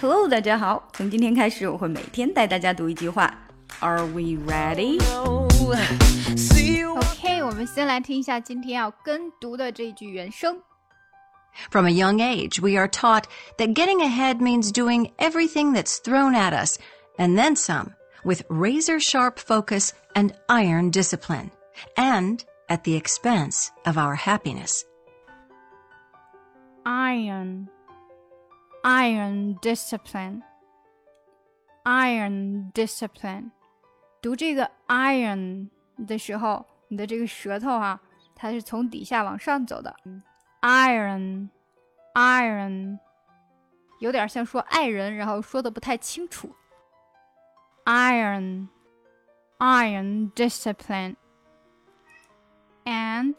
Hello，大家好。从今天开始，我会每天带大家读一句话。Are we ready? OK，我们先来听一下今天要跟读的这句原声。From a young age, we are taught that getting ahead means doing everything that's thrown at us, and then some, with razor sharp focus and iron discipline, and at the expense of our happiness. Iron, iron discipline, iron discipline。读这个 iron 的时候，你的这个舌头啊，它是从底下往上走的。iron, iron，有点像说爱人，然后说的不太清楚。iron, iron discipline, and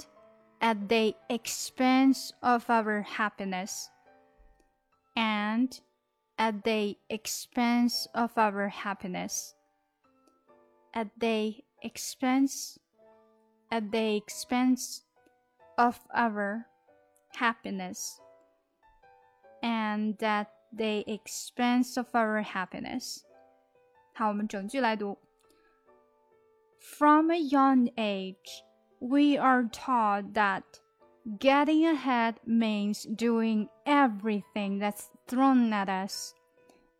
at the expense of our happiness, and at the expense of our happiness, at the expense, at the expense of our happiness, and at the expense of our happiness. 好，我们整句来读。From a young age, we are taught that getting ahead means doing everything that's thrown at us,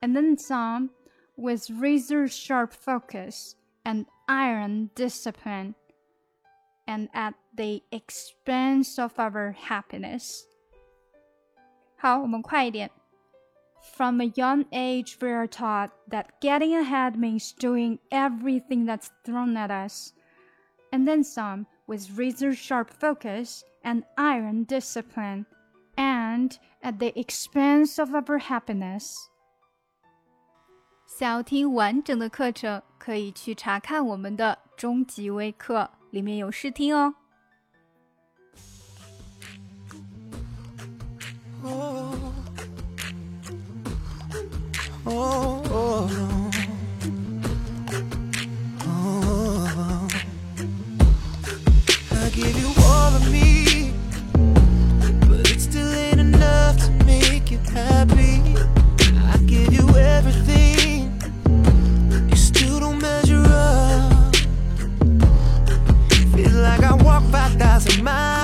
and then some, with razor sharp focus and iron discipline, and at the expense of our happiness. 好，我们快一点。from a young age, we are taught that getting ahead means doing everything that's thrown at us, and then some with razor sharp focus and iron discipline, and at the expense of our happiness. 想要听完整的课程，可以去查看我们的终极微课，里面有试听哦。 my